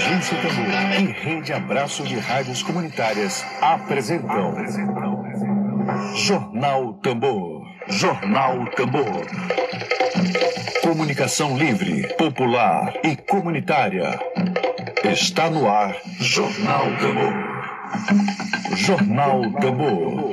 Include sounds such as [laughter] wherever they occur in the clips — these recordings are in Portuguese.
Agência Tambor e Rede Abraço de Rádios Comunitárias apresentam Jornal Tambor. Jornal Tambor. Comunicação livre, popular e comunitária. Está no ar Jornal Tambor. Jornal Tambor.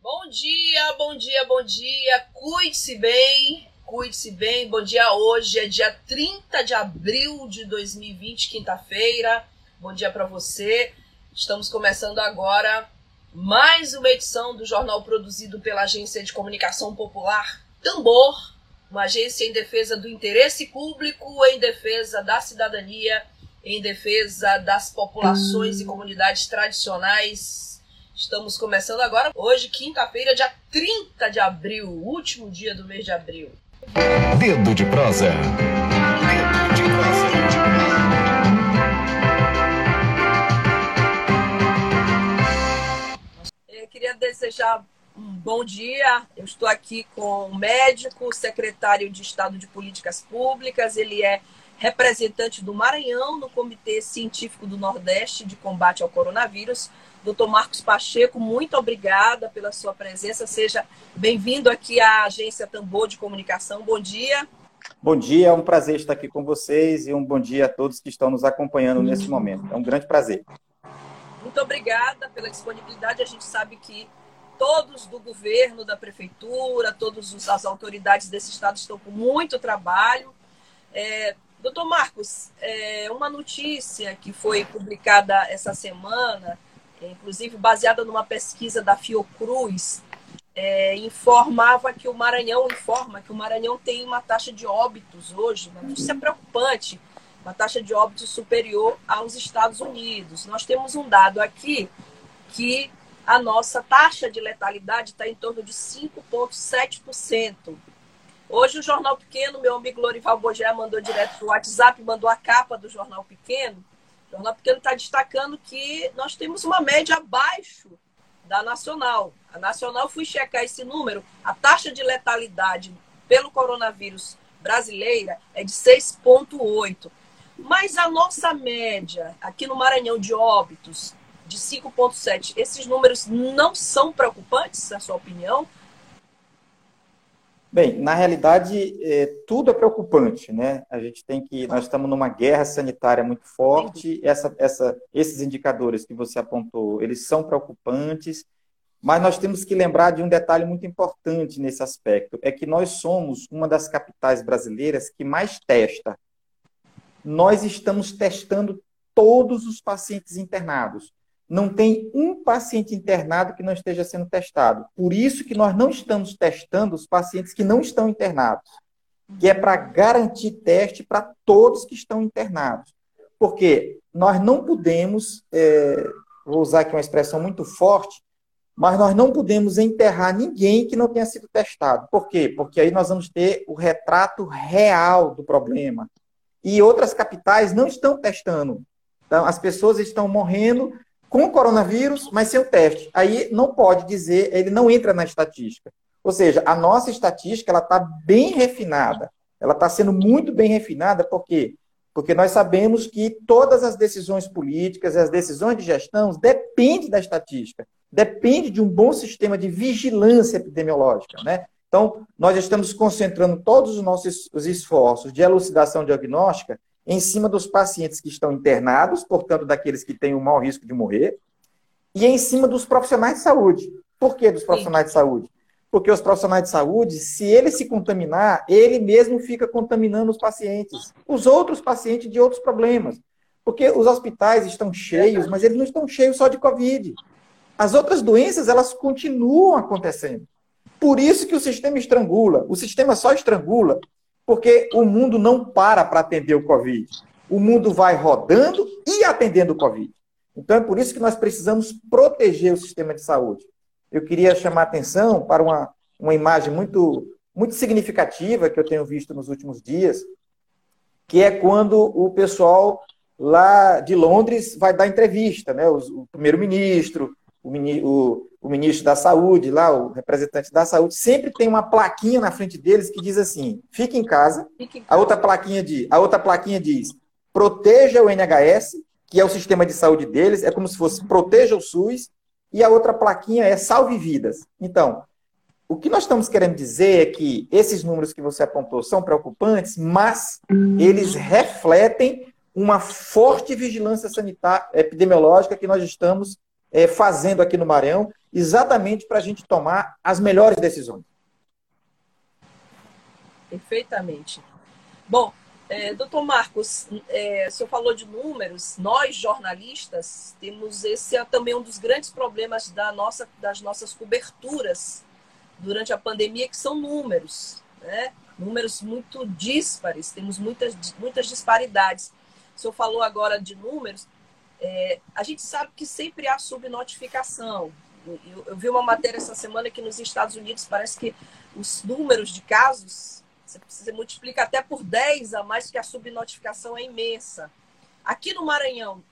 Bom dia, bom dia, bom dia. Cuide-se bem. Cuide-se bem. Bom dia. Hoje é dia 30 de abril de 2020, quinta-feira. Bom dia para você. Estamos começando agora mais uma edição do jornal produzido pela Agência de Comunicação Popular Tambor, uma agência em defesa do interesse público, em defesa da cidadania, em defesa das populações e comunidades tradicionais. Estamos começando agora, hoje, quinta-feira, dia 30 de abril, último dia do mês de abril. Dedo de prosa. Queria desejar um bom dia. Eu estou aqui com um médico, secretário de Estado de Políticas Públicas. Ele é representante do Maranhão no Comitê Científico do Nordeste de Combate ao Coronavírus. Doutor Marcos Pacheco, muito obrigada pela sua presença. Seja bem-vindo aqui à Agência Tambor de Comunicação. Bom dia. Bom dia, é um prazer estar aqui com vocês e um bom dia a todos que estão nos acompanhando nesse momento. É um grande prazer. Muito obrigada pela disponibilidade. A gente sabe que todos do governo, da prefeitura, todas as autoridades desse estado estão com muito trabalho. É, doutor Marcos, é, uma notícia que foi publicada essa semana, é, inclusive baseada numa pesquisa da Fiocruz, é, informava que o Maranhão informa que o Maranhão tem uma taxa de óbitos hoje, uma notícia preocupante, uma taxa de óbitos superior aos Estados Unidos. Nós temos um dado aqui que a nossa taxa de letalidade está em torno de 5,7%. Hoje o Jornal Pequeno, meu amigo Lorival Bogé mandou direto para o WhatsApp, mandou a capa do Jornal Pequeno. O Jornal Pequeno está destacando que nós temos uma média abaixo da nacional. A nacional, fui checar esse número, a taxa de letalidade pelo coronavírus brasileira é de 6,8. Mas a nossa média aqui no Maranhão de óbitos de 5,7, esses números não são preocupantes, na sua opinião? Bem, na realidade, é, tudo é preocupante, né? A gente tem que. Nós estamos numa guerra sanitária muito forte. Essa, essa, esses indicadores que você apontou, eles são preocupantes, mas nós temos que lembrar de um detalhe muito importante nesse aspecto: é que nós somos uma das capitais brasileiras que mais testa. Nós estamos testando todos os pacientes internados não tem um paciente internado que não esteja sendo testado. Por isso que nós não estamos testando os pacientes que não estão internados, que é para garantir teste para todos que estão internados. Porque nós não podemos, é, vou usar aqui uma expressão muito forte, mas nós não podemos enterrar ninguém que não tenha sido testado. Por quê? Porque aí nós vamos ter o retrato real do problema. E outras capitais não estão testando. Então, as pessoas estão morrendo com o coronavírus, mas sem o teste. Aí não pode dizer, ele não entra na estatística. Ou seja, a nossa estatística ela está bem refinada. Ela está sendo muito bem refinada, por quê? Porque nós sabemos que todas as decisões políticas e as decisões de gestão dependem da estatística, depende de um bom sistema de vigilância epidemiológica, né? Então, nós estamos concentrando todos os nossos esforços de elucidação diagnóstica em cima dos pacientes que estão internados, portanto, daqueles que têm o maior risco de morrer, e em cima dos profissionais de saúde. Por que dos profissionais Sim. de saúde? Porque os profissionais de saúde, se ele se contaminar, ele mesmo fica contaminando os pacientes, os outros pacientes de outros problemas. Porque os hospitais estão cheios, mas eles não estão cheios só de Covid. As outras doenças, elas continuam acontecendo. Por isso que o sistema estrangula. O sistema só estrangula porque o mundo não para para atender o Covid. O mundo vai rodando e atendendo o Covid. Então é por isso que nós precisamos proteger o sistema de saúde. Eu queria chamar a atenção para uma, uma imagem muito, muito significativa que eu tenho visto nos últimos dias, que é quando o pessoal lá de Londres vai dar entrevista, né? O, o primeiro-ministro, o, o, o ministro da Saúde, lá, o representante da saúde, sempre tem uma plaquinha na frente deles que diz assim: fique em casa. Fique em casa. A outra plaquinha diz, a outra plaquinha diz: proteja o NHS, que é o sistema de saúde deles, é como se fosse proteja o SUS, e a outra plaquinha é salve vidas. Então, o que nós estamos querendo dizer é que esses números que você apontou são preocupantes, mas eles refletem uma forte vigilância sanitária epidemiológica que nós estamos é, fazendo aqui no Maranhão, exatamente para a gente tomar as melhores decisões. Perfeitamente. Bom, é, doutor Marcos, é, o senhor falou de números, nós jornalistas temos esse é também um dos grandes problemas da nossa, das nossas coberturas durante a pandemia, que são números, né? números muito díspares, temos muitas, muitas disparidades. O senhor falou agora de números, é, a gente sabe que sempre há subnotificação. Eu, eu, vi uma matéria essa semana que nos Estados Unidos parece que os números de casos, você precisa multiplicar até por 10 a mais, que a subnotificação é imensa. Aqui no Maranhão,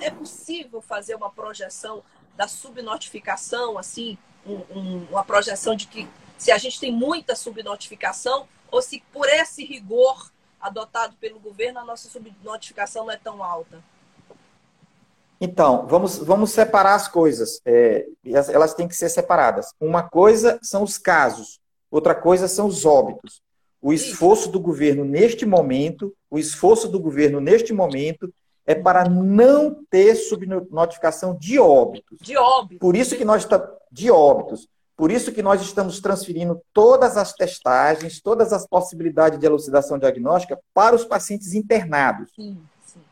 é possível fazer uma projeção da subnotificação, assim, um, um, uma projeção de que se a gente tem muita subnotificação ou se por esse rigor adotado pelo governo a nossa subnotificação não é tão alta? Então, vamos, vamos separar as coisas. É, elas têm que ser separadas. Uma coisa são os casos, outra coisa são os óbitos. O esforço do governo neste momento, o esforço do governo neste momento é para não ter subnotificação de óbitos. De óbitos. Por isso que nós de óbitos. Por isso que nós estamos transferindo todas as testagens, todas as possibilidades de elucidação diagnóstica para os pacientes internados. Sim,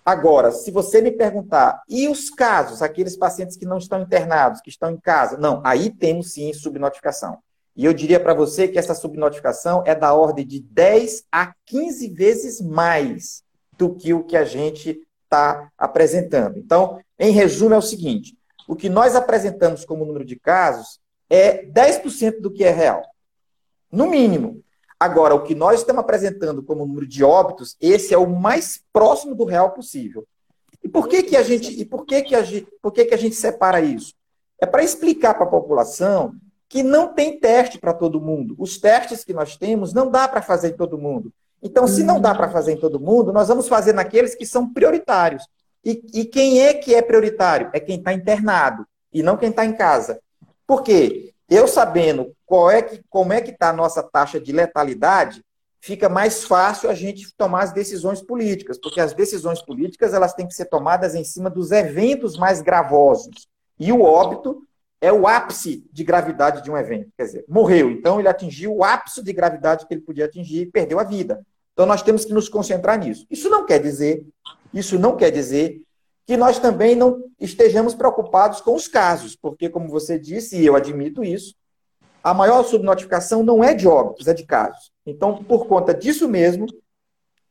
Agora, se você me perguntar, e os casos, aqueles pacientes que não estão internados, que estão em casa? Não, aí temos sim subnotificação. E eu diria para você que essa subnotificação é da ordem de 10 a 15 vezes mais do que o que a gente está apresentando. Então, em resumo, é o seguinte: o que nós apresentamos como número de casos é 10% do que é real. No mínimo. Agora, o que nós estamos apresentando como número de óbitos, esse é o mais próximo do real possível. E por que, que a gente, e por que, que a gente, por que, que a gente separa isso? É para explicar para a população que não tem teste para todo mundo. Os testes que nós temos não dá para fazer em todo mundo. Então, se não dá para fazer em todo mundo, nós vamos fazer naqueles que são prioritários. E, e quem é que é prioritário? É quem está internado e não quem está em casa. Por quê? Eu sabendo qual é que, como é que está a nossa taxa de letalidade, fica mais fácil a gente tomar as decisões políticas, porque as decisões políticas elas têm que ser tomadas em cima dos eventos mais gravosos. E o óbito é o ápice de gravidade de um evento. Quer dizer, morreu, então ele atingiu o ápice de gravidade que ele podia atingir e perdeu a vida. Então nós temos que nos concentrar nisso. Isso não quer dizer, isso não quer dizer que nós também não estejamos preocupados com os casos, porque como você disse, e eu admito isso, a maior subnotificação não é de óbitos, é de casos. Então, por conta disso mesmo,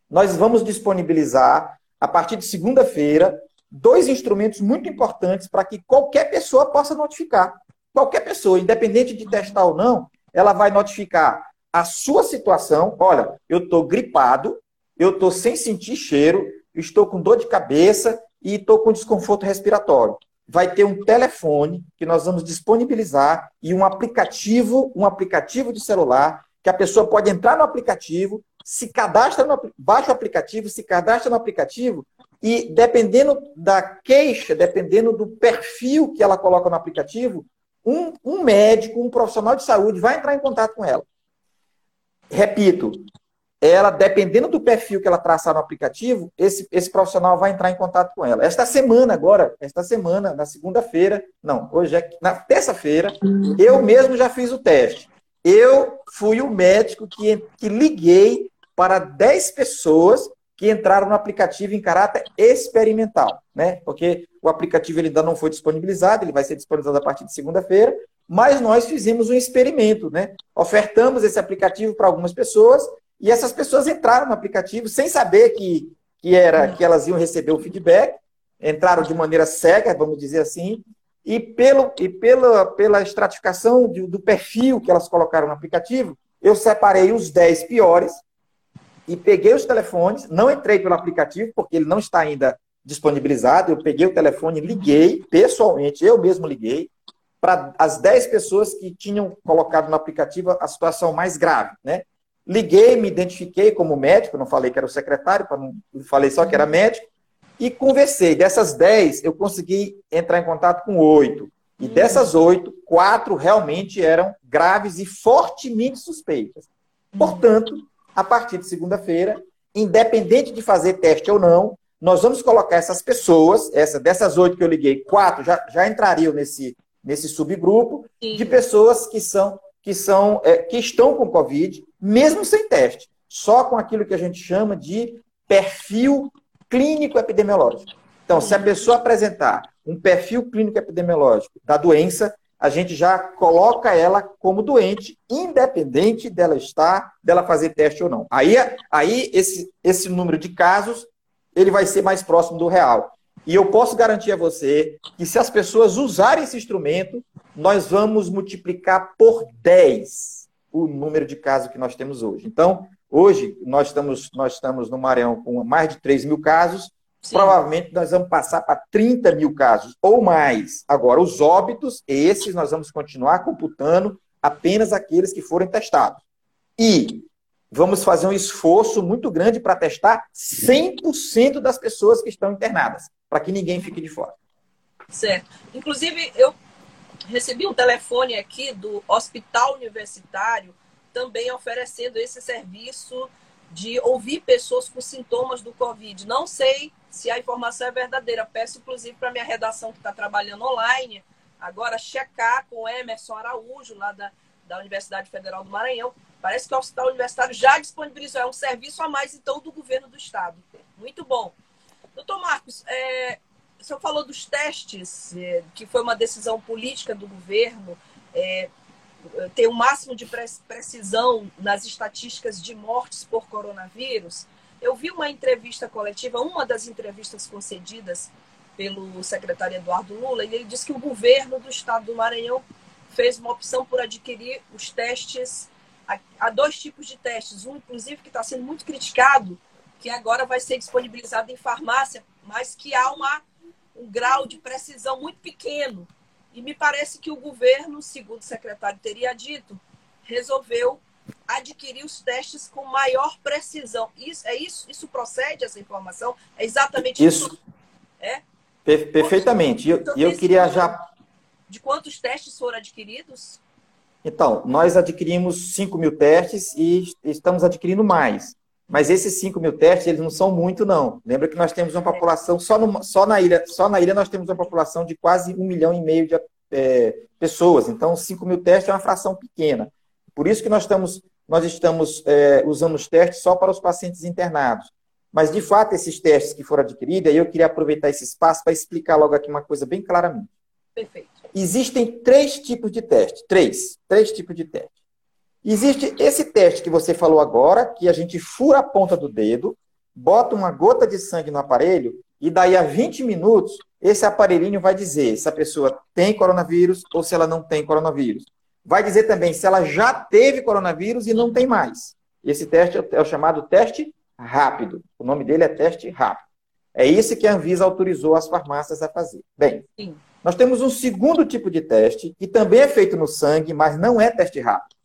nós vamos disponibilizar a partir de segunda-feira dois instrumentos muito importantes para que qualquer pessoa possa notificar. Qualquer pessoa, independente de testar ou não, ela vai notificar a sua situação. Olha, eu estou gripado, eu estou sem sentir cheiro, estou com dor de cabeça e estou com desconforto respiratório. Vai ter um telefone que nós vamos disponibilizar e um aplicativo, um aplicativo de celular que a pessoa pode entrar no aplicativo, se cadastra no baixa o aplicativo, se cadastra no aplicativo e dependendo da queixa, dependendo do perfil que ela coloca no aplicativo, um, um médico, um profissional de saúde vai entrar em contato com ela. Repito, ela, dependendo do perfil que ela traçar no aplicativo, esse, esse profissional vai entrar em contato com ela. Esta semana, agora, esta semana, na segunda-feira, não, hoje é na terça-feira, eu mesmo já fiz o teste. Eu fui o médico que, que liguei para 10 pessoas que entraram no aplicativo em caráter experimental, né? Porque o aplicativo ele ainda não foi disponibilizado, ele vai ser disponibilizado a partir de segunda-feira, mas nós fizemos um experimento, né? Ofertamos esse aplicativo para algumas pessoas e essas pessoas entraram no aplicativo sem saber que, que era que elas iam receber o feedback, entraram de maneira cega, vamos dizer assim, e pelo e pela pela estratificação do, do perfil que elas colocaram no aplicativo, eu separei os 10 piores e peguei os telefones, não entrei pelo aplicativo, porque ele não está ainda disponibilizado. Eu peguei o telefone, liguei pessoalmente, eu mesmo liguei, para as 10 pessoas que tinham colocado no aplicativo a situação mais grave, né? Liguei, me identifiquei como médico, não falei que era o secretário, não, falei só que era médico, e conversei. Dessas 10, eu consegui entrar em contato com oito. E hum. dessas oito, quatro realmente eram graves e fortemente suspeitas. Hum. Portanto, a partir de segunda-feira, independente de fazer teste ou não, nós vamos colocar essas pessoas, essa, dessas oito que eu liguei, quatro já, já entrariam nesse, nesse subgrupo Sim. de pessoas que são que são é, que estão com Covid, mesmo sem teste, só com aquilo que a gente chama de perfil clínico epidemiológico. Então, se a pessoa apresentar um perfil clínico epidemiológico da doença, a gente já coloca ela como doente, independente dela estar, dela fazer teste ou não. Aí, aí esse, esse número de casos ele vai ser mais próximo do real. E eu posso garantir a você que se as pessoas usarem esse instrumento, nós vamos multiplicar por 10 o número de casos que nós temos hoje. Então, hoje, nós estamos, nós estamos no Maranhão com mais de 3 mil casos, Sim. provavelmente nós vamos passar para 30 mil casos ou mais. Agora, os óbitos, esses nós vamos continuar computando apenas aqueles que forem testados. E vamos fazer um esforço muito grande para testar 100% das pessoas que estão internadas, para que ninguém fique de fora. Certo. Inclusive, eu recebi um telefone aqui do Hospital Universitário, também oferecendo esse serviço de ouvir pessoas com sintomas do Covid. Não sei se a informação é verdadeira. Peço, inclusive, para minha redação que está trabalhando online, agora checar com o Emerson Araújo, lá da, da Universidade Federal do Maranhão. Parece que o Hospital Universitário já disponibilizou. É um serviço a mais, então, do governo do Estado. Muito bom. Doutor Marcos, é, o senhor falou dos testes, é, que foi uma decisão política do governo, é, ter o um máximo de precisão nas estatísticas de mortes por coronavírus. Eu vi uma entrevista coletiva, uma das entrevistas concedidas pelo secretário Eduardo Lula, e ele disse que o governo do estado do Maranhão fez uma opção por adquirir os testes. Há dois tipos de testes. Um, inclusive, que está sendo muito criticado, que agora vai ser disponibilizado em farmácia, mas que há uma um grau de precisão muito pequeno. E me parece que o governo, segundo o secretário teria dito, resolveu adquirir os testes com maior precisão. Isso é isso? Isso procede essa informação? É exatamente isso? isso? É? Per perfeitamente. E eu, eu queria já de quantos testes foram adquiridos? Então, nós adquirimos 5 mil testes e estamos adquirindo mais. Mas esses 5 mil testes, eles não são muito, não. Lembra que nós temos uma população, só, no, só, na, ilha, só na ilha nós temos uma população de quase um milhão e meio de é, pessoas. Então, 5 mil testes é uma fração pequena. Por isso que nós estamos, nós estamos é, usando os testes só para os pacientes internados. Mas, de fato, esses testes que foram adquiridos, aí eu queria aproveitar esse espaço para explicar logo aqui uma coisa bem claramente. Perfeito. Existem três tipos de teste. Três. Três tipos de teste. Existe esse teste que você falou agora, que a gente fura a ponta do dedo, bota uma gota de sangue no aparelho, e daí a 20 minutos, esse aparelhinho vai dizer se a pessoa tem coronavírus ou se ela não tem coronavírus. Vai dizer também se ela já teve coronavírus e não tem mais. Esse teste é o chamado teste rápido. O nome dele é teste rápido. É isso que a Anvisa autorizou as farmácias a fazer. Bem, Sim. nós temos um segundo tipo de teste, que também é feito no sangue, mas não é teste rápido.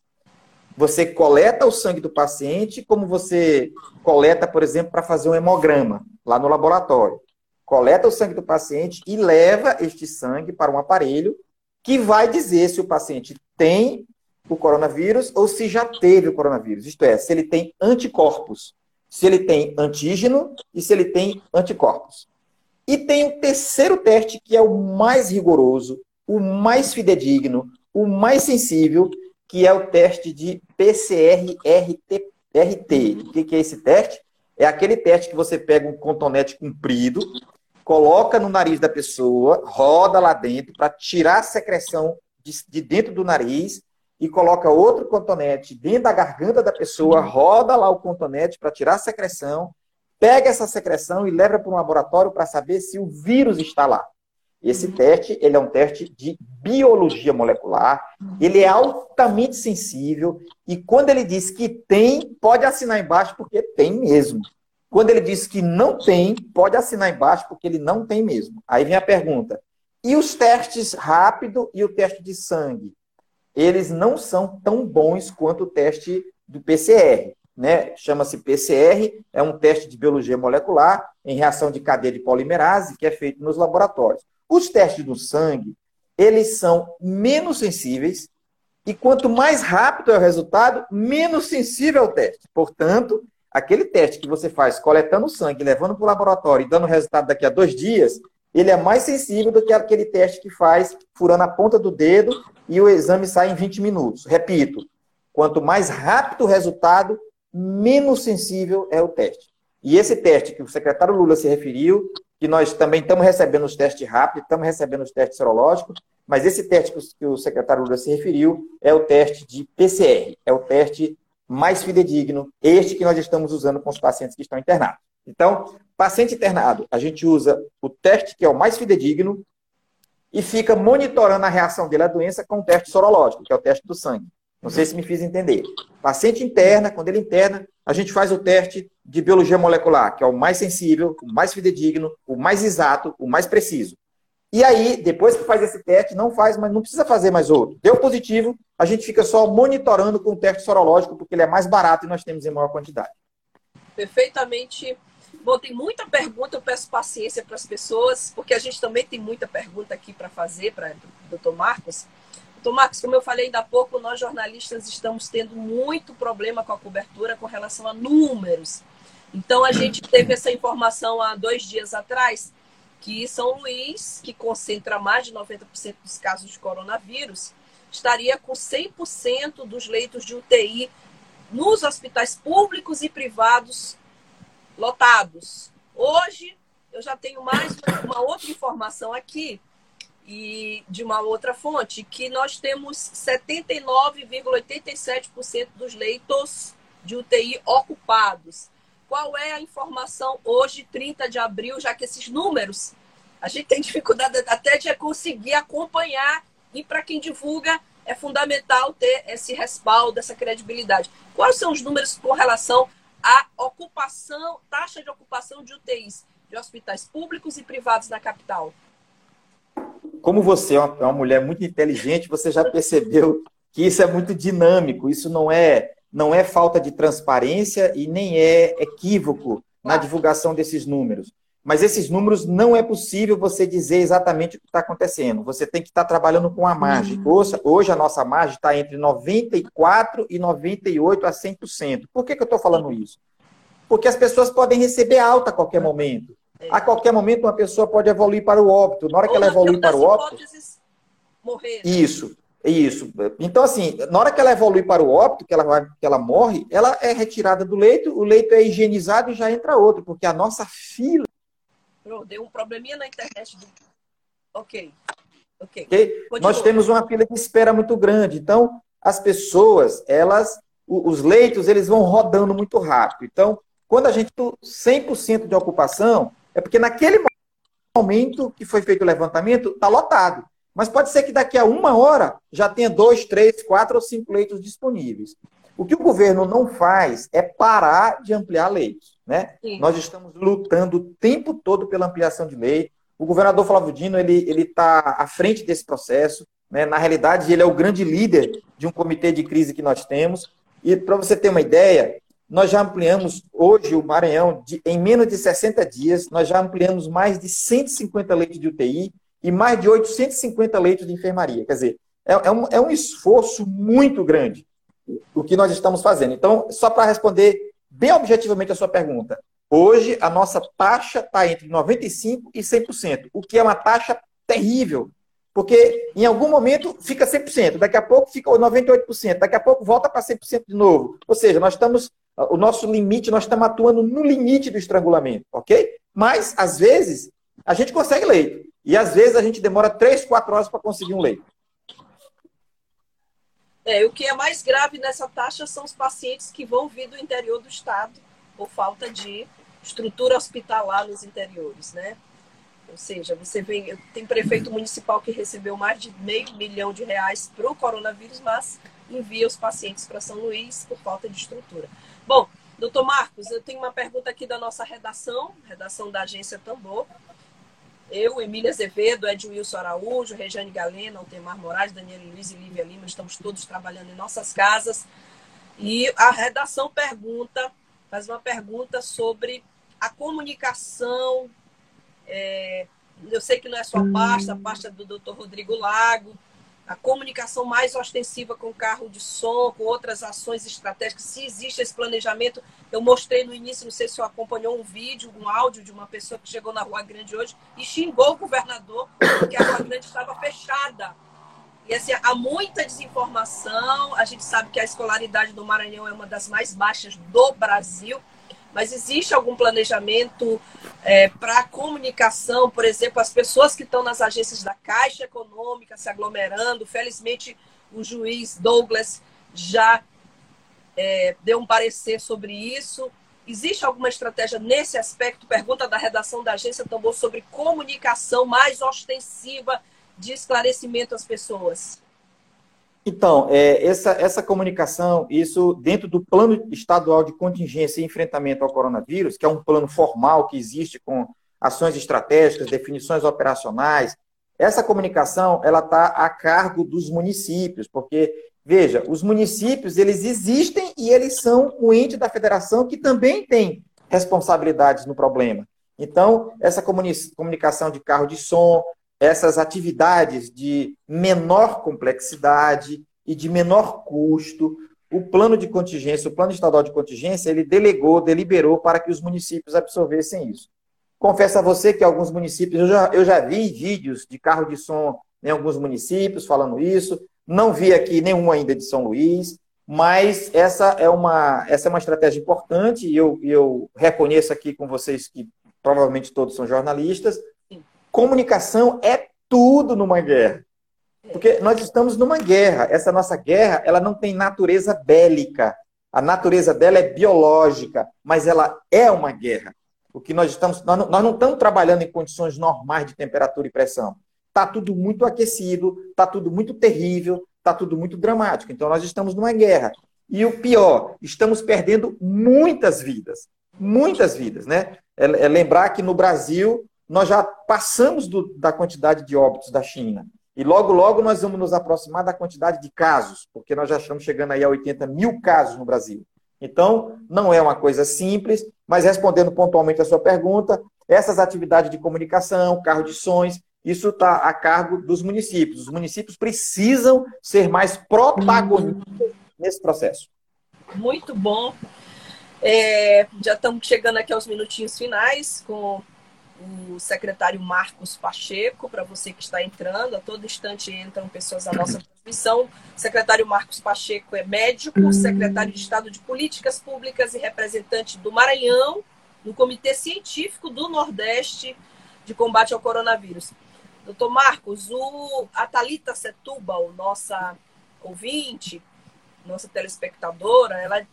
Você coleta o sangue do paciente, como você coleta, por exemplo, para fazer um hemograma lá no laboratório. Coleta o sangue do paciente e leva este sangue para um aparelho que vai dizer se o paciente tem o coronavírus ou se já teve o coronavírus. Isto é, se ele tem anticorpos, se ele tem antígeno e se ele tem anticorpos. E tem o terceiro teste, que é o mais rigoroso, o mais fidedigno, o mais sensível, que é o teste de PCR-RT. O que é esse teste? É aquele teste que você pega um contonete comprido, coloca no nariz da pessoa, roda lá dentro para tirar a secreção de, de, dentro do nariz e coloca outro contonete dentro da garganta da pessoa, roda lá o contonete para tirar a secreção, pega essa secreção e leva para um laboratório para saber se o vírus está lá. Esse teste, ele é um teste de biologia molecular, ele é altamente sensível e quando ele diz que tem, pode assinar embaixo porque tem mesmo. Quando ele diz que não tem, pode assinar embaixo porque ele não tem mesmo. Aí vem a pergunta: E os testes rápido e o teste de sangue, eles não são tão bons quanto o teste do PCR, né? Chama-se PCR, é um teste de biologia molecular em reação de cadeia de polimerase que é feito nos laboratórios. Os testes do sangue, eles são menos sensíveis e quanto mais rápido é o resultado, menos sensível é o teste. Portanto, aquele teste que você faz coletando sangue, levando para o laboratório e dando resultado daqui a dois dias, ele é mais sensível do que aquele teste que faz furando a ponta do dedo e o exame sai em 20 minutos. Repito, quanto mais rápido o resultado, menos sensível é o teste. E esse teste que o secretário Lula se referiu, que nós também estamos recebendo os testes rápidos, estamos recebendo os testes serológicos, mas esse teste que o secretário Lula se referiu é o teste de PCR, é o teste mais fidedigno, este que nós estamos usando com os pacientes que estão internados. Então, paciente internado, a gente usa o teste que é o mais fidedigno e fica monitorando a reação dele à doença com o teste sorológico, que é o teste do sangue. Não sei se me fiz entender. Paciente interna, quando ele interna, a gente faz o teste de biologia molecular, que é o mais sensível, o mais fidedigno, o mais exato, o mais preciso. E aí, depois que faz esse teste, não faz, mas não precisa fazer mais outro. Deu positivo, a gente fica só monitorando com o teste sorológico, porque ele é mais barato e nós temos em maior quantidade. Perfeitamente. Bom, tem muita pergunta, eu peço paciência para as pessoas, porque a gente também tem muita pergunta aqui para fazer para o doutor Marcos. Doutor Marcos, como eu falei ainda há pouco, nós jornalistas estamos tendo muito problema com a cobertura com relação a números. Então, a gente teve essa informação há dois dias atrás que São Luís, que concentra mais de 90% dos casos de coronavírus, estaria com 100% dos leitos de UTI nos hospitais públicos e privados lotados. Hoje, eu já tenho mais uma outra informação aqui e de uma outra fonte que nós temos 79,87% dos leitos de UTI ocupados qual é a informação hoje, 30 de abril, já que esses números a gente tem dificuldade até de conseguir acompanhar e para quem divulga é fundamental ter esse respaldo, essa credibilidade. Quais são os números com relação à ocupação, taxa de ocupação de UTIs de hospitais públicos e privados na capital? Como você é uma, é uma mulher muito inteligente, você já percebeu que isso é muito dinâmico, isso não é não é falta de transparência e nem é equívoco na divulgação desses números. Mas esses números não é possível você dizer exatamente o que está acontecendo. Você tem que estar tá trabalhando com a margem. Hoje, hoje a nossa margem está entre 94% e 98% a 100%. Por que, que eu estou falando isso? Porque as pessoas podem receber alta a qualquer momento. A qualquer momento uma pessoa pode evoluir para o óbito. Na hora que ela evolui para o óbito. Morrer. Isso. Isso. Então, assim, na hora que ela evolui para o óbito, que ela, vai, que ela morre, ela é retirada do leito, o leito é higienizado e já entra outro, porque a nossa fila. Deu um probleminha na internet. Do... Ok. Ok. okay? Nós temos uma fila de espera muito grande. Então, as pessoas, elas, os leitos, eles vão rodando muito rápido. Então, quando a gente tem 100% de ocupação, é porque naquele momento que foi feito o levantamento, está lotado. Mas pode ser que daqui a uma hora já tenha dois, três, quatro ou cinco leitos disponíveis. O que o governo não faz é parar de ampliar leitos. Né? Nós estamos lutando o tempo todo pela ampliação de leitos. O governador Flávio Dino ele está à frente desse processo. Né? Na realidade, ele é o grande líder de um comitê de crise que nós temos. E para você ter uma ideia, nós já ampliamos hoje o Maranhão, de, em menos de 60 dias, nós já ampliamos mais de 150 leitos de UTI e mais de 850 leitos de enfermaria. Quer dizer, é, é, um, é um esforço muito grande o que nós estamos fazendo. Então, só para responder bem objetivamente a sua pergunta, hoje a nossa taxa está entre 95% e 100%, o que é uma taxa terrível, porque em algum momento fica 100%, daqui a pouco fica 98%, daqui a pouco volta para 100% de novo. Ou seja, nós estamos, o nosso limite, nós estamos atuando no limite do estrangulamento, ok? Mas, às vezes, a gente consegue leito. E às vezes a gente demora três, quatro horas para conseguir um leito. É, o que é mais grave nessa taxa são os pacientes que vão vir do interior do estado por falta de estrutura hospitalar nos interiores, né? Ou seja, você vem, tem prefeito municipal que recebeu mais de meio milhão de reais para o coronavírus, mas envia os pacientes para São Luís por falta de estrutura. Bom, doutor Marcos, eu tenho uma pergunta aqui da nossa redação, redação da agência Tambor. Eu, Emília Azevedo, Ed Wilson Araújo, Rejane Galena, Altemar Moraes, Daniela Luiz e Lívia Lima, estamos todos trabalhando em nossas casas. E a redação pergunta, faz uma pergunta sobre a comunicação. É, eu sei que não é sua pasta, a pasta do doutor Rodrigo Lago, a comunicação mais ostensiva com carro de som, com outras ações estratégicas, se existe esse planejamento. Eu mostrei no início, não sei se você acompanhou um vídeo, um áudio de uma pessoa que chegou na Rua Grande hoje e xingou o governador porque a Rua Grande estava fechada. E assim, há muita desinformação. A gente sabe que a escolaridade do Maranhão é uma das mais baixas do Brasil. Mas existe algum planejamento é, para comunicação, por exemplo, as pessoas que estão nas agências da Caixa Econômica se aglomerando. Felizmente, o juiz Douglas já é, deu um parecer sobre isso. Existe alguma estratégia nesse aspecto? Pergunta da redação da agência Tambor sobre comunicação mais ostensiva de esclarecimento às pessoas. Então, é, essa, essa comunicação, isso dentro do plano estadual de contingência e enfrentamento ao coronavírus, que é um plano formal que existe com ações estratégicas, definições operacionais, essa comunicação ela está a cargo dos municípios, porque veja, os municípios eles existem e eles são um ente da federação que também tem responsabilidades no problema. Então, essa comunicação de carro de som, essas atividades de menor complexidade e de menor custo, o plano de contingência, o plano estadual de contingência, ele delegou, deliberou para que os municípios absorvessem isso. Confesso a você que alguns municípios, eu já, eu já vi vídeos de carro de som em alguns municípios falando isso, não vi aqui nenhum ainda de São Luís, mas essa é uma, essa é uma estratégia importante e eu, eu reconheço aqui com vocês que provavelmente todos são jornalistas, Comunicação é tudo numa guerra. Porque nós estamos numa guerra. Essa nossa guerra, ela não tem natureza bélica. A natureza dela é biológica, mas ela é uma guerra. O que nós estamos, nós não, nós não estamos trabalhando em condições normais de temperatura e pressão. Está tudo muito aquecido, está tudo muito terrível, está tudo muito dramático. Então nós estamos numa guerra. E o pior, estamos perdendo muitas vidas, muitas vidas, né? É, é lembrar que no Brasil nós já passamos do, da quantidade de óbitos da China. E logo, logo nós vamos nos aproximar da quantidade de casos, porque nós já estamos chegando aí a 80 mil casos no Brasil. Então, não é uma coisa simples, mas respondendo pontualmente a sua pergunta, essas atividades de comunicação, carro de sons, isso está a cargo dos municípios. Os municípios precisam ser mais protagonistas nesse processo. Muito bom. É, já estamos chegando aqui aos minutinhos finais com o secretário Marcos Pacheco, para você que está entrando, a todo instante entram pessoas à nossa transmissão. O secretário Marcos Pacheco é médico, secretário de Estado de Políticas Públicas e representante do Maranhão no Comitê Científico do Nordeste de Combate ao Coronavírus. Doutor Marcos, o, a Thalita Setúbal, nossa ouvinte, nossa telespectadora, ela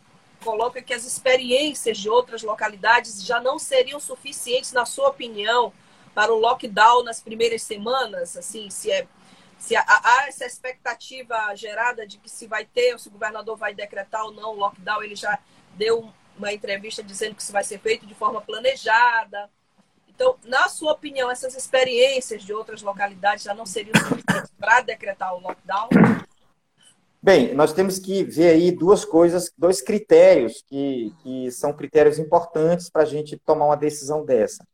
coloca que as experiências de outras localidades já não seriam suficientes, na sua opinião, para o lockdown nas primeiras semanas? Assim, se é se há essa expectativa gerada de que se vai ter, se o governador vai decretar ou não o lockdown, ele já deu uma entrevista dizendo que isso vai ser feito de forma planejada. Então, na sua opinião, essas experiências de outras localidades já não seriam suficientes para decretar o lockdown? Bem, nós temos que ver aí duas coisas, dois critérios que, que são critérios importantes para a gente tomar uma decisão dessa.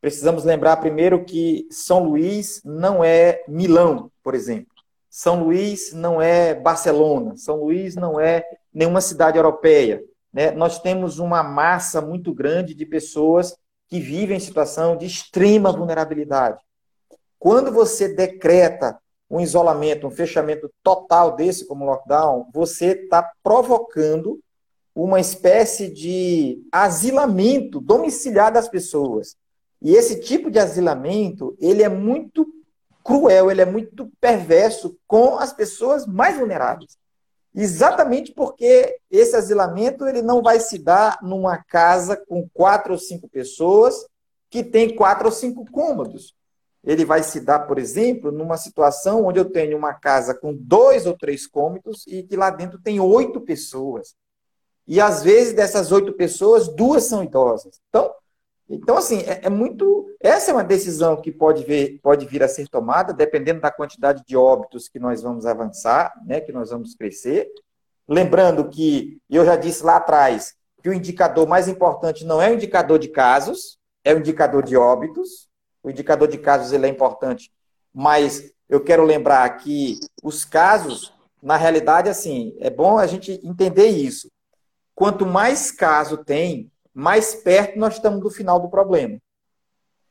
Precisamos lembrar primeiro que São Luís não é Milão, por exemplo. São Luís não é Barcelona. São Luís não é nenhuma cidade europeia. Né? Nós temos uma massa muito grande de pessoas que vivem em situação de extrema vulnerabilidade. Quando você decreta um isolamento, um fechamento total desse como lockdown, você está provocando uma espécie de asilamento domiciliar das pessoas. E esse tipo de asilamento, ele é muito cruel, ele é muito perverso com as pessoas mais vulneráveis. Exatamente porque esse asilamento ele não vai se dar numa casa com quatro ou cinco pessoas que tem quatro ou cinco cômodos ele vai se dar, por exemplo, numa situação onde eu tenho uma casa com dois ou três cômodos e que lá dentro tem oito pessoas. E às vezes dessas oito pessoas, duas são idosas. Então, Então, assim, é, é, muito. Essa é uma decisão que pode, ver, pode vir a ser tomada, dependendo da quantidade de óbitos que nós vamos avançar, né, que nós vamos crescer. Lembrando que, eu já disse lá atrás, que o indicador mais importante não é o indicador de casos, é o indicador de óbitos. O indicador de casos ele é importante, mas eu quero lembrar que os casos, na realidade, assim, é bom a gente entender isso. Quanto mais caso tem, mais perto nós estamos do final do problema.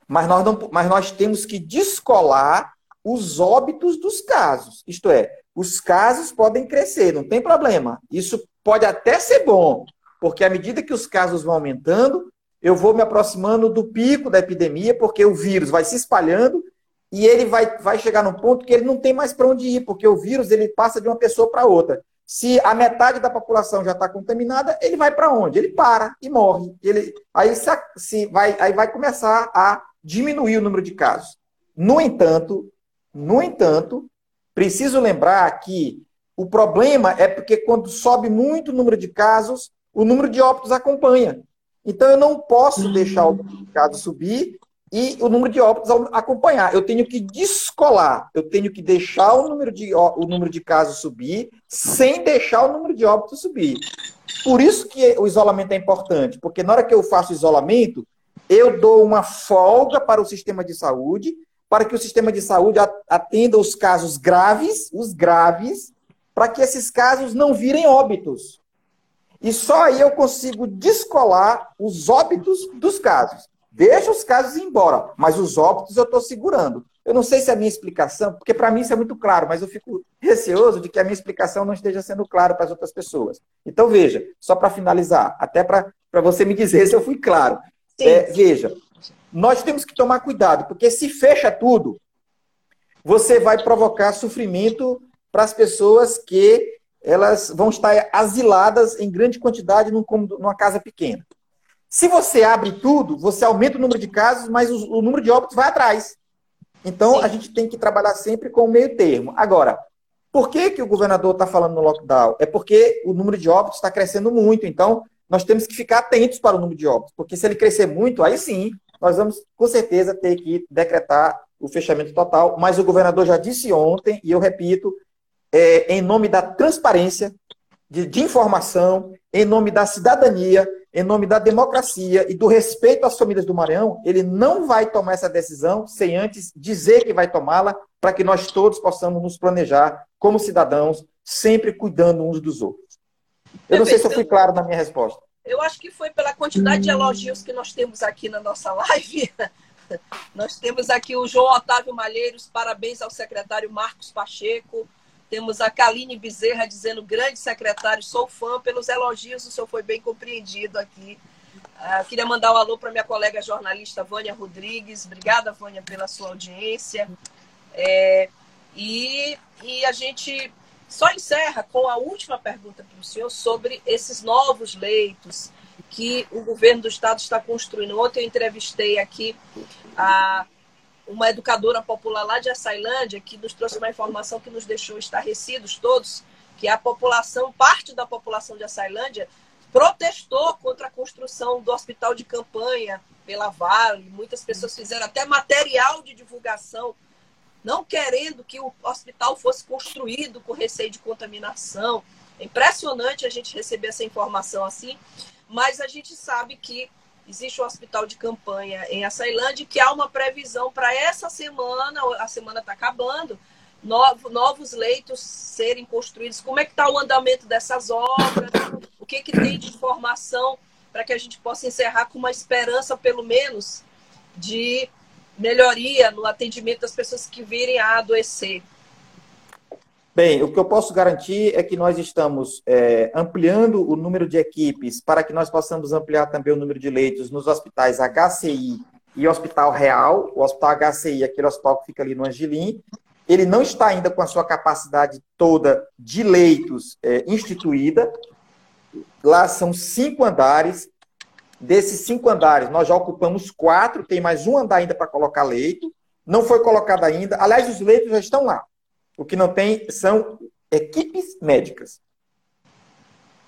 Mas nós, não, mas nós temos que descolar os óbitos dos casos. Isto é, os casos podem crescer, não tem problema. Isso pode até ser bom, porque à medida que os casos vão aumentando, eu vou me aproximando do pico da epidemia, porque o vírus vai se espalhando e ele vai, vai chegar num ponto que ele não tem mais para onde ir, porque o vírus ele passa de uma pessoa para outra. Se a metade da população já está contaminada, ele vai para onde? Ele para e morre. Ele, aí, se, se vai, aí vai começar a diminuir o número de casos. No entanto, no entanto, preciso lembrar que o problema é porque quando sobe muito o número de casos, o número de óbitos acompanha. Então eu não posso deixar o casos subir e o número de óbitos acompanhar. Eu tenho que descolar, eu tenho que deixar o número de, o número de casos subir sem deixar o número de óbitos subir. Por isso que o isolamento é importante, porque na hora que eu faço isolamento, eu dou uma folga para o sistema de saúde, para que o sistema de saúde atenda os casos graves, os graves, para que esses casos não virem óbitos. E só aí eu consigo descolar os óbitos dos casos. Deixa os casos embora, mas os óbitos eu estou segurando. Eu não sei se a minha explicação, porque para mim isso é muito claro, mas eu fico receoso de que a minha explicação não esteja sendo clara para as outras pessoas. Então, veja, só para finalizar, até para você me dizer se eu fui claro. É, veja, nós temos que tomar cuidado, porque se fecha tudo, você vai provocar sofrimento para as pessoas que elas vão estar asiladas em grande quantidade num, numa casa pequena. Se você abre tudo, você aumenta o número de casos, mas o, o número de óbitos vai atrás. Então, Sim. a gente tem que trabalhar sempre com o meio termo. Agora, por que, que o governador está falando no lockdown? É porque o número de óbitos está crescendo muito. Então, nós temos que ficar atentos para o número de óbitos. Porque se ele crescer muito, aí sim, nós vamos, com certeza, ter que decretar o fechamento total. Mas o governador já disse ontem, e eu repito, é, em nome da transparência, de, de informação, em nome da cidadania, em nome da democracia e do respeito às famílias do Maranhão, ele não vai tomar essa decisão sem antes dizer que vai tomá-la, para que nós todos possamos nos planejar como cidadãos, sempre cuidando uns dos outros. Eu não sei se eu fui claro na minha resposta. Eu acho que foi pela quantidade de elogios que nós temos aqui na nossa live. [laughs] nós temos aqui o João Otávio Malheiros, parabéns ao secretário Marcos Pacheco, temos a Kaline Bezerra dizendo, grande secretário, sou fã pelos elogios, o senhor foi bem compreendido aqui. Uh, queria mandar um alô para minha colega jornalista Vânia Rodrigues. Obrigada, Vânia, pela sua audiência. É, e, e a gente só encerra com a última pergunta para o senhor sobre esses novos leitos que o governo do estado está construindo. Ontem eu entrevistei aqui a uma educadora popular lá de Açailândia, que nos trouxe uma informação que nos deixou estarrecidos todos, que a população, parte da população de Açailândia, protestou contra a construção do hospital de campanha pela Vale. Muitas pessoas fizeram até material de divulgação, não querendo que o hospital fosse construído com receio de contaminação. É impressionante a gente receber essa informação assim, mas a gente sabe que existe um hospital de campanha em Açailândia que há uma previsão para essa semana, a semana está acabando, novos leitos serem construídos. Como é que está o andamento dessas obras? O que, que tem de informação para que a gente possa encerrar com uma esperança, pelo menos, de melhoria no atendimento das pessoas que virem a adoecer? Bem, o que eu posso garantir é que nós estamos é, ampliando o número de equipes para que nós possamos ampliar também o número de leitos nos hospitais HCI e Hospital Real. O Hospital HCI, aquele hospital que fica ali no Angelim, ele não está ainda com a sua capacidade toda de leitos é, instituída. Lá são cinco andares. Desses cinco andares, nós já ocupamos quatro, tem mais um andar ainda para colocar leito. Não foi colocado ainda. Aliás, os leitos já estão lá. O que não tem são equipes médicas.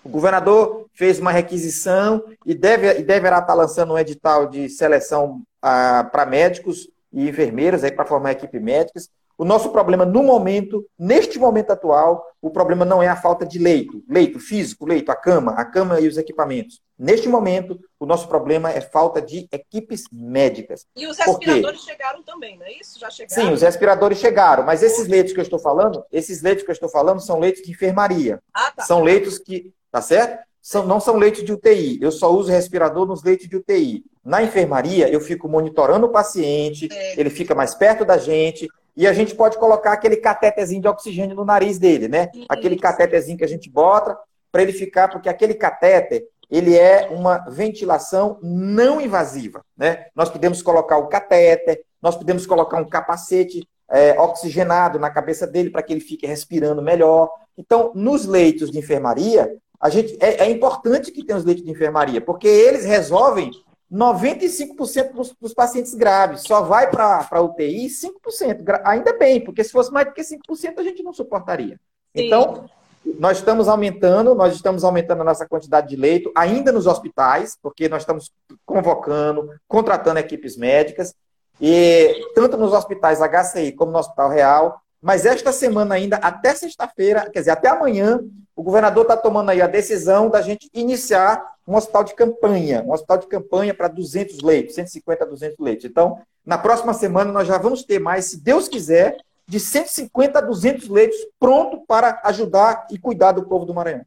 O governador fez uma requisição e, deve, e deverá estar lançando um edital de seleção ah, para médicos e enfermeiros para formar equipe médicas. O nosso problema no momento, neste momento atual, o problema não é a falta de leito, leito físico, leito, a cama, a cama e os equipamentos. Neste momento, o nosso problema é falta de equipes médicas. E os respiradores chegaram também, não é isso? Já chegaram? Sim, os respiradores chegaram, mas esses leitos que eu estou falando, esses leitos que eu estou falando são leitos de enfermaria. Ah, tá. São leitos que, tá certo? São, não são leitos de UTI. Eu só uso respirador nos leitos de UTI. Na enfermaria, eu fico monitorando o paciente, é. ele fica mais perto da gente, e a gente pode colocar aquele catetezinho de oxigênio no nariz dele, né? Isso. Aquele catetezinho que a gente bota para ele ficar, porque aquele catéter, ele é uma ventilação não invasiva, né? Nós podemos colocar o catéter, nós podemos colocar um capacete é, oxigenado na cabeça dele para que ele fique respirando melhor. Então, nos leitos de enfermaria, a gente é, é importante que tenha os leitos de enfermaria, porque eles resolvem 95% dos, dos, pacientes graves. Só vai para a UTI 5%. Ainda bem, porque se fosse mais do que 5%, a gente não suportaria. Sim. Então, nós estamos aumentando, nós estamos aumentando a nossa quantidade de leito, ainda nos hospitais, porque nós estamos convocando, contratando equipes médicas, e tanto nos hospitais HCI como no Hospital Real. Mas esta semana ainda, até sexta-feira, quer dizer, até amanhã, o governador está tomando aí a decisão da gente iniciar um hospital de campanha, um hospital de campanha para 200 leitos, 150 a 200 leitos. Então, na próxima semana nós já vamos ter mais, se Deus quiser, de 150 a 200 leitos pronto para ajudar e cuidar do povo do Maranhão.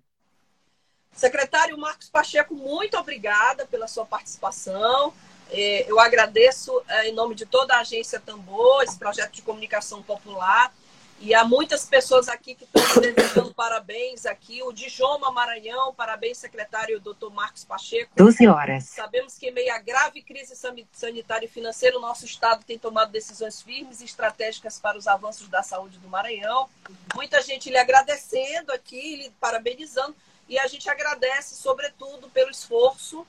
Secretário Marcos Pacheco, muito obrigada pela sua participação. É, eu agradeço é, em nome de toda a agência Tambor, esse projeto de comunicação popular. E há muitas pessoas aqui que estão desejando parabéns aqui. O Dijoma Maranhão, parabéns, secretário doutor Marcos Pacheco. 12 horas. Sabemos que, em meio à grave crise sanitária e financeira, o nosso Estado tem tomado decisões firmes e estratégicas para os avanços da saúde do Maranhão. Muita gente lhe agradecendo aqui, lhe parabenizando. E a gente agradece, sobretudo, pelo esforço.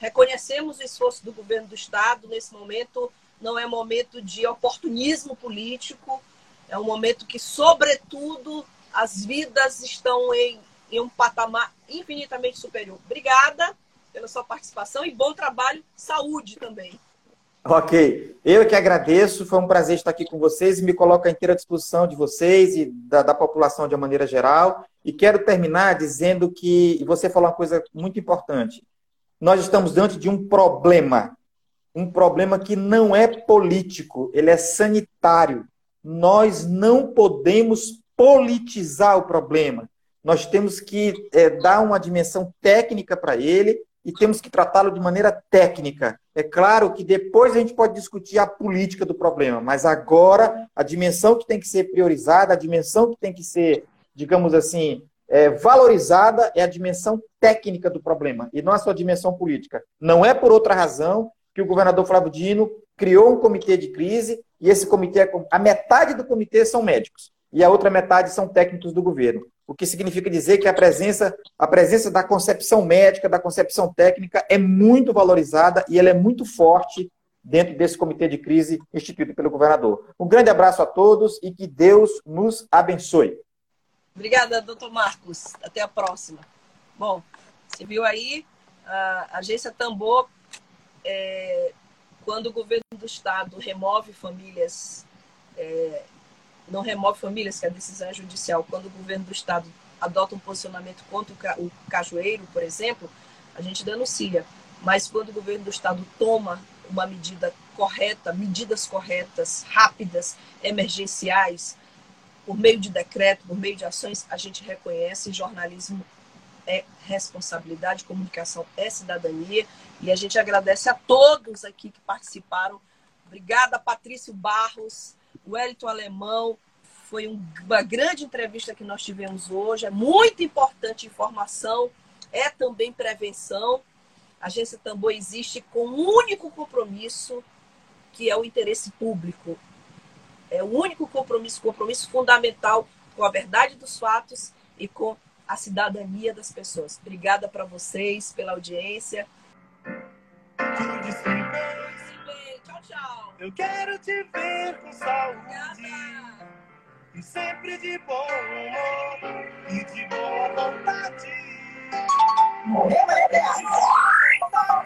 Reconhecemos o esforço do governo do Estado. Nesse momento, não é momento de oportunismo político é um momento que, sobretudo, as vidas estão em, em um patamar infinitamente superior. Obrigada pela sua participação e bom trabalho. Saúde também. Ok. Eu que agradeço. Foi um prazer estar aqui com vocês e me coloco à inteira disposição de vocês e da, da população de uma maneira geral. E quero terminar dizendo que você falou uma coisa muito importante. Nós estamos diante de um problema. Um problema que não é político, ele é sanitário nós não podemos politizar o problema. Nós temos que é, dar uma dimensão técnica para ele e temos que tratá-lo de maneira técnica. É claro que depois a gente pode discutir a política do problema, mas agora a dimensão que tem que ser priorizada, a dimensão que tem que ser, digamos assim, é, valorizada é a dimensão técnica do problema e não a sua dimensão política. Não é por outra razão que o governador Flávio Dino criou um comitê de crise e esse comitê, a metade do comitê são médicos e a outra metade são técnicos do governo. O que significa dizer que a presença, a presença da concepção médica, da concepção técnica é muito valorizada e ela é muito forte dentro desse comitê de crise instituído pelo governador. Um grande abraço a todos e que Deus nos abençoe. Obrigada, doutor Marcos. Até a próxima. Bom, você viu aí, a agência Tambor é, quando o governo do estado remove famílias, é, não remove famílias, que a decisão é judicial, quando o governo do estado adota um posicionamento contra o cajueiro, por exemplo, a gente denuncia. Mas quando o governo do estado toma uma medida correta, medidas corretas, rápidas, emergenciais, por meio de decreto, por meio de ações, a gente reconhece jornalismo é responsabilidade, comunicação é cidadania. E a gente agradece a todos aqui que participaram. Obrigada, Patrício Barros, Wellington Alemão. Foi uma grande entrevista que nós tivemos hoje. É muito importante informação, é também prevenção. A Agência Tambor existe com um único compromisso, que é o interesse público. É o único compromisso, compromisso fundamental com a verdade dos fatos e com a cidadania das pessoas. Obrigada para vocês pela audiência. Tchau, tchau. Eu quero te ver com saúde. Obrigada. E sempre de bom humor e de boa vontade. Morreu,